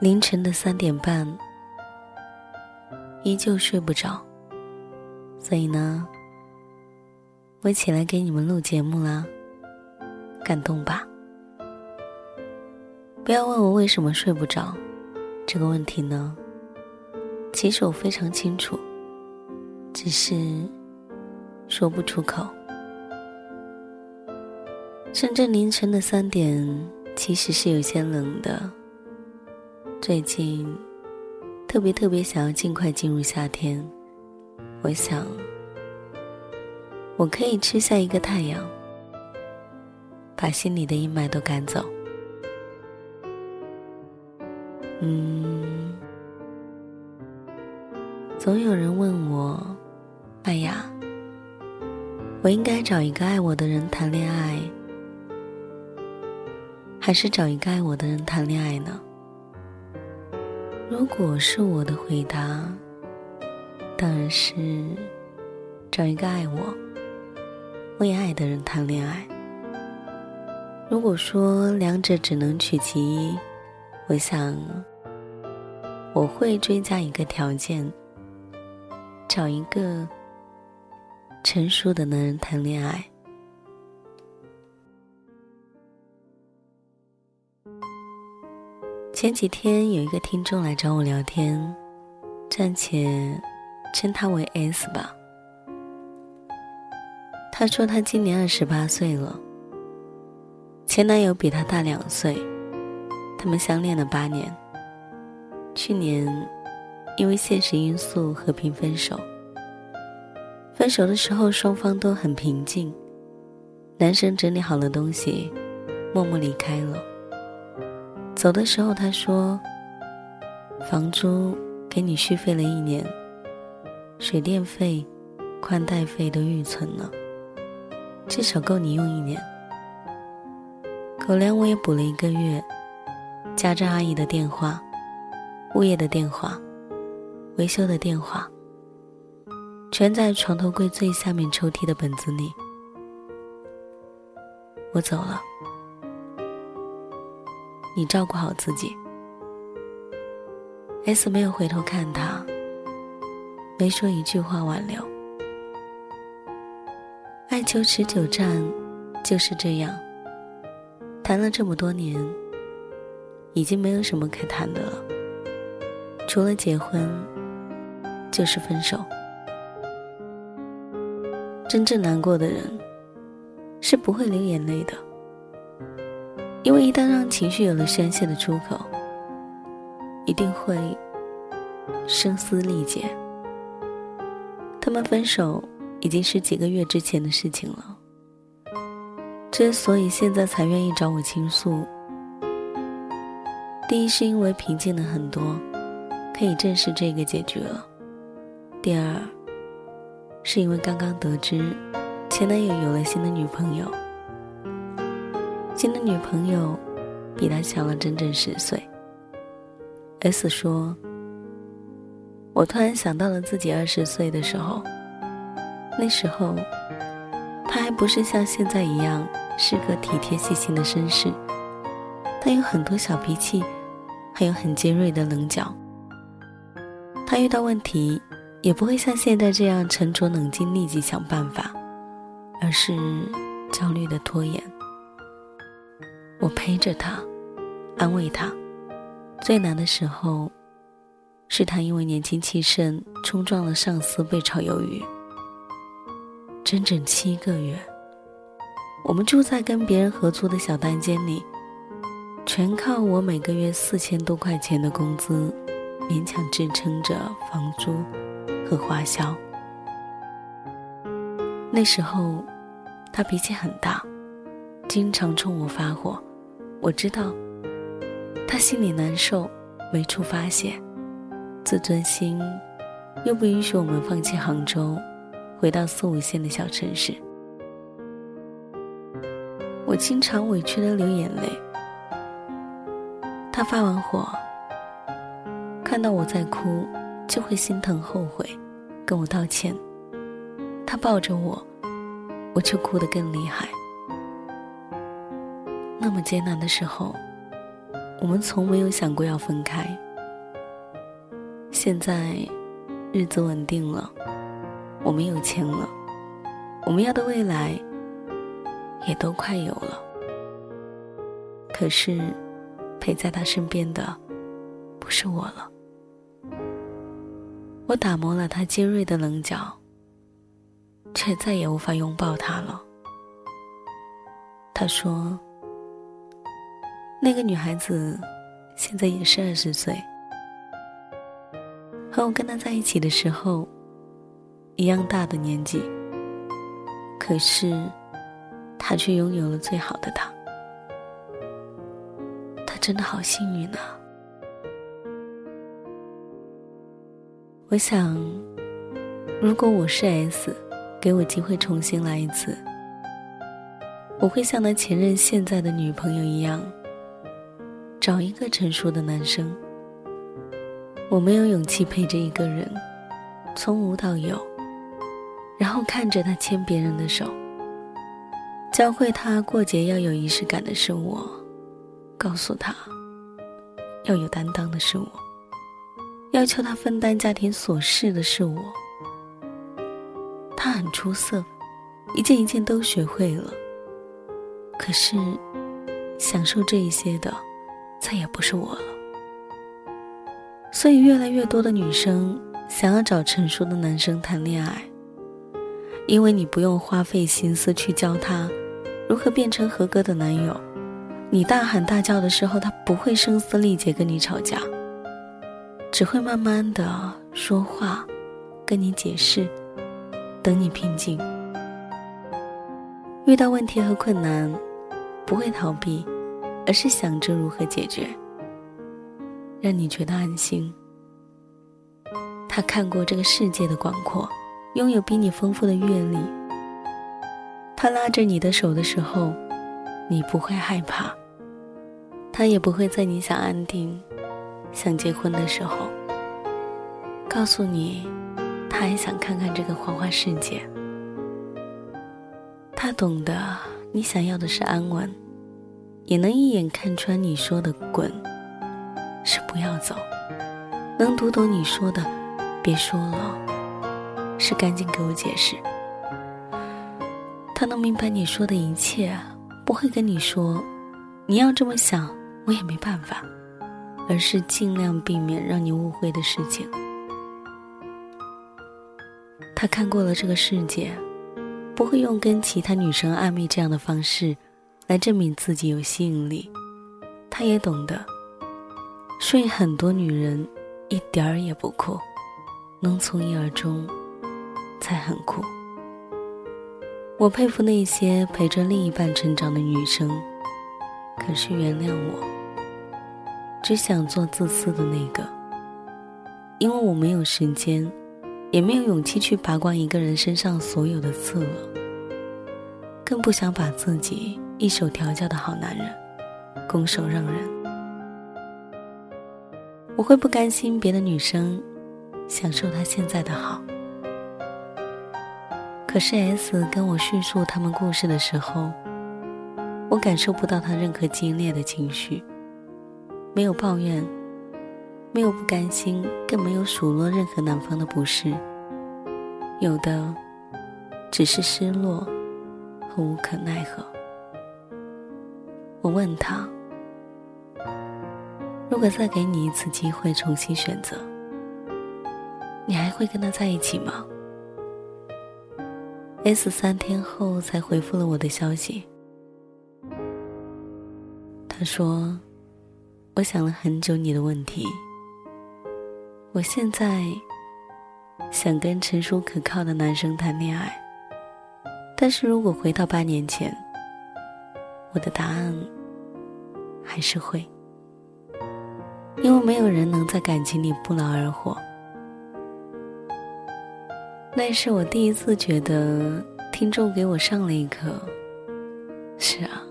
凌晨的三点半，依旧睡不着，所以呢，我起来给你们录节目啦。感动吧？不要问我为什么睡不着，这个问题呢，其实我非常清楚，只是说不出口。深圳凌晨的三点，其实是有些冷的。最近特别特别想要尽快进入夏天，我想我可以吃下一个太阳，把心里的阴霾都赶走。嗯，总有人问我，哎呀，我应该找一个爱我的人谈恋爱，还是找一个爱我的人谈恋爱呢？如果是我的回答，当然是找一个爱我、我也爱的人谈恋爱。如果说两者只能取其一，我想我会追加一个条件：找一个成熟的男人谈恋爱。前几天有一个听众来找我聊天，暂且称他为 S 吧。他说他今年二十八岁了，前男友比他大两岁，他们相恋了八年。去年因为现实因素和平分手。分手的时候双方都很平静，男生整理好了东西，默默离开了。走的时候，他说：“房租给你续费了一年，水电费、宽带费都预存了，至少够你用一年。狗粮我也补了一个月，家政阿姨的电话、物业的电话、维修的电话，全在床头柜最下面抽屉的本子里。我走了。”你照顾好自己。S 没有回头看他，没说一句话挽留。爱求持久战就是这样，谈了这么多年，已经没有什么可谈的了。除了结婚，就是分手。真正难过的人，是不会流眼泪的，因为一旦让情绪有了宣泄的出口，一定会声嘶力竭。他们分手已经是几个月之前的事情了。之所以现在才愿意找我倾诉，第一是因为平静了很多，可以正视这个结局了；第二，是因为刚刚得知前男友有了新的女朋友，新的女朋友比他小了整整十岁。S 说：“我突然想到了自己二十岁的时候，那时候他还不是像现在一样。”是个体贴细心的绅士，他有很多小脾气，还有很尖锐的棱角。他遇到问题也不会像现在这样沉着冷静，立即想办法，而是焦虑的拖延。我陪着他，安慰他。最难的时候，是他因为年轻气盛冲撞了上司，被炒鱿鱼，整整七个月。我们住在跟别人合租的小单间里，全靠我每个月四千多块钱的工资，勉强支撑着房租和花销。那时候，他脾气很大，经常冲我发火。我知道，他心里难受，没处发泄，自尊心又不允许我们放弃杭州，回到四五线的小城市。我经常委屈的流眼泪。他发完火，看到我在哭，就会心疼后悔，跟我道歉。他抱着我，我却哭得更厉害。那么艰难的时候，我们从没有想过要分开。现在，日子稳定了，我们有钱了，我们要的未来。也都快有了，可是陪在他身边的不是我了。我打磨了他尖锐的棱角，却再也无法拥抱他了。他说：“那个女孩子现在也是二十岁，和我跟他在一起的时候一样大的年纪，可是。”他却拥有了最好的他，他真的好幸运啊！我想，如果我是 S，给我机会重新来一次，我会像他前任现在的女朋友一样，找一个成熟的男生。我没有勇气陪着一个人，从无到有，然后看着他牵别人的手。教会他过节要有仪式感的是我，告诉他要有担当的是我，要求他分担家庭琐事的是我。他很出色，一件一件都学会了。可是，享受这一些的，再也不是我了。所以，越来越多的女生想要找成熟的男生谈恋爱，因为你不用花费心思去教他。如何变成合格的男友？你大喊大叫的时候，他不会声嘶力竭跟你吵架，只会慢慢的说话，跟你解释，等你平静。遇到问题和困难，不会逃避，而是想着如何解决，让你觉得安心。他看过这个世界的广阔，拥有比你丰富的阅历。他拉着你的手的时候，你不会害怕。他也不会在你想安定、想结婚的时候，告诉你，他还想看看这个花花世界。他懂得你想要的是安稳，也能一眼看穿你说的“滚”是不要走，能读懂你说的“别说了”是赶紧给我解释。他能明白你说的一切，不会跟你说，你要这么想，我也没办法。而是尽量避免让你误会的事情。他看过了这个世界，不会用跟其他女生暧昧这样的方式来证明自己有吸引力。他也懂得，睡很多女人一点儿也不酷，能从一而终才很酷。我佩服那些陪着另一半成长的女生，可是原谅我，只想做自私的那个，因为我没有时间，也没有勇气去拔光一个人身上所有的刺了，更不想把自己一手调教的好男人拱手让人。我会不甘心别的女生享受他现在的好。可是 S 跟我叙述他们故事的时候，我感受不到他任何激烈的情绪，没有抱怨，没有不甘心，更没有数落任何男方的不是，有的只是失落和无可奈何。我问他：“如果再给你一次机会重新选择，你还会跟他在一起吗？” S 三天后才回复了我的消息。他说：“我想了很久你的问题。我现在想跟成熟可靠的男生谈恋爱，但是如果回到八年前，我的答案还是会，因为没有人能在感情里不劳而获。”那是我第一次觉得听众给我上了一课。是啊，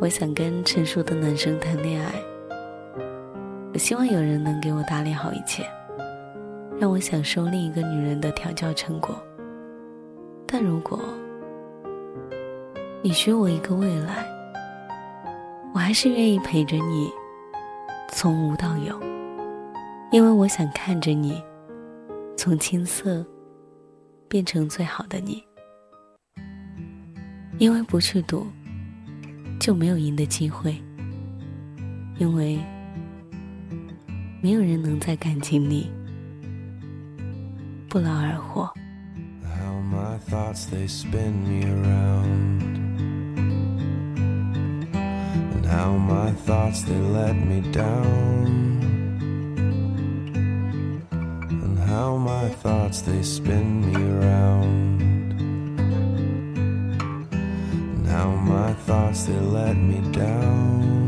我想跟成熟的男生谈恋爱。我希望有人能给我打理好一切，让我享受另一个女人的调教成果。但如果你许我一个未来，我还是愿意陪着你，从无到有，因为我想看着你。从青涩变成最好的你，因为不去赌，就没有赢的机会。因为没有人能在感情里不劳而获。how my thoughts they spin me around How my thoughts, they let me down. And how my thoughts, they spin me round. And how my thoughts, they let me down.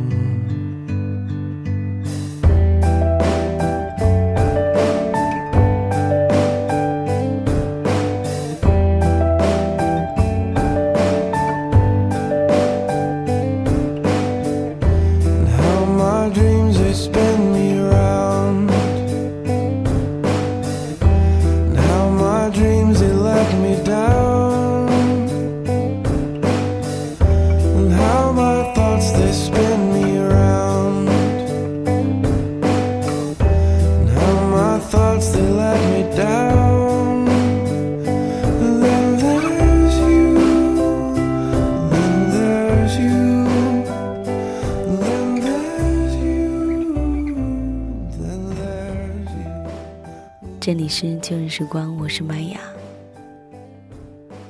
旧日时光，我是麦雅。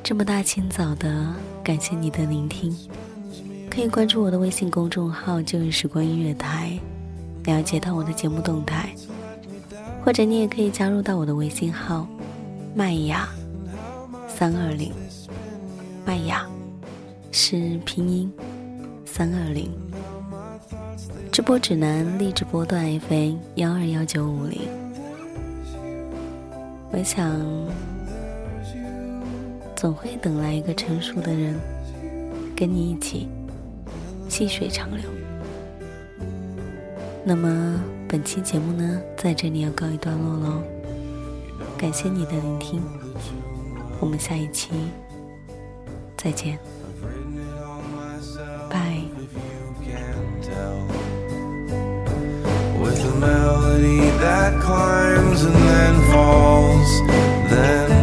这么大清早的，感谢你的聆听。可以关注我的微信公众号“旧日时光音乐台”，了解到我的节目动态。或者你也可以加入到我的微信号“麦雅三二零”，麦雅是拼音三二零。直播指南：荔枝波段 FM 幺二幺九五零。我想，总会等来一个成熟的人，跟你一起细水长流。那么，本期节目呢，在这里要告一段落喽。感谢你的聆听，我们下一期再见，拜。That climbs and then falls, then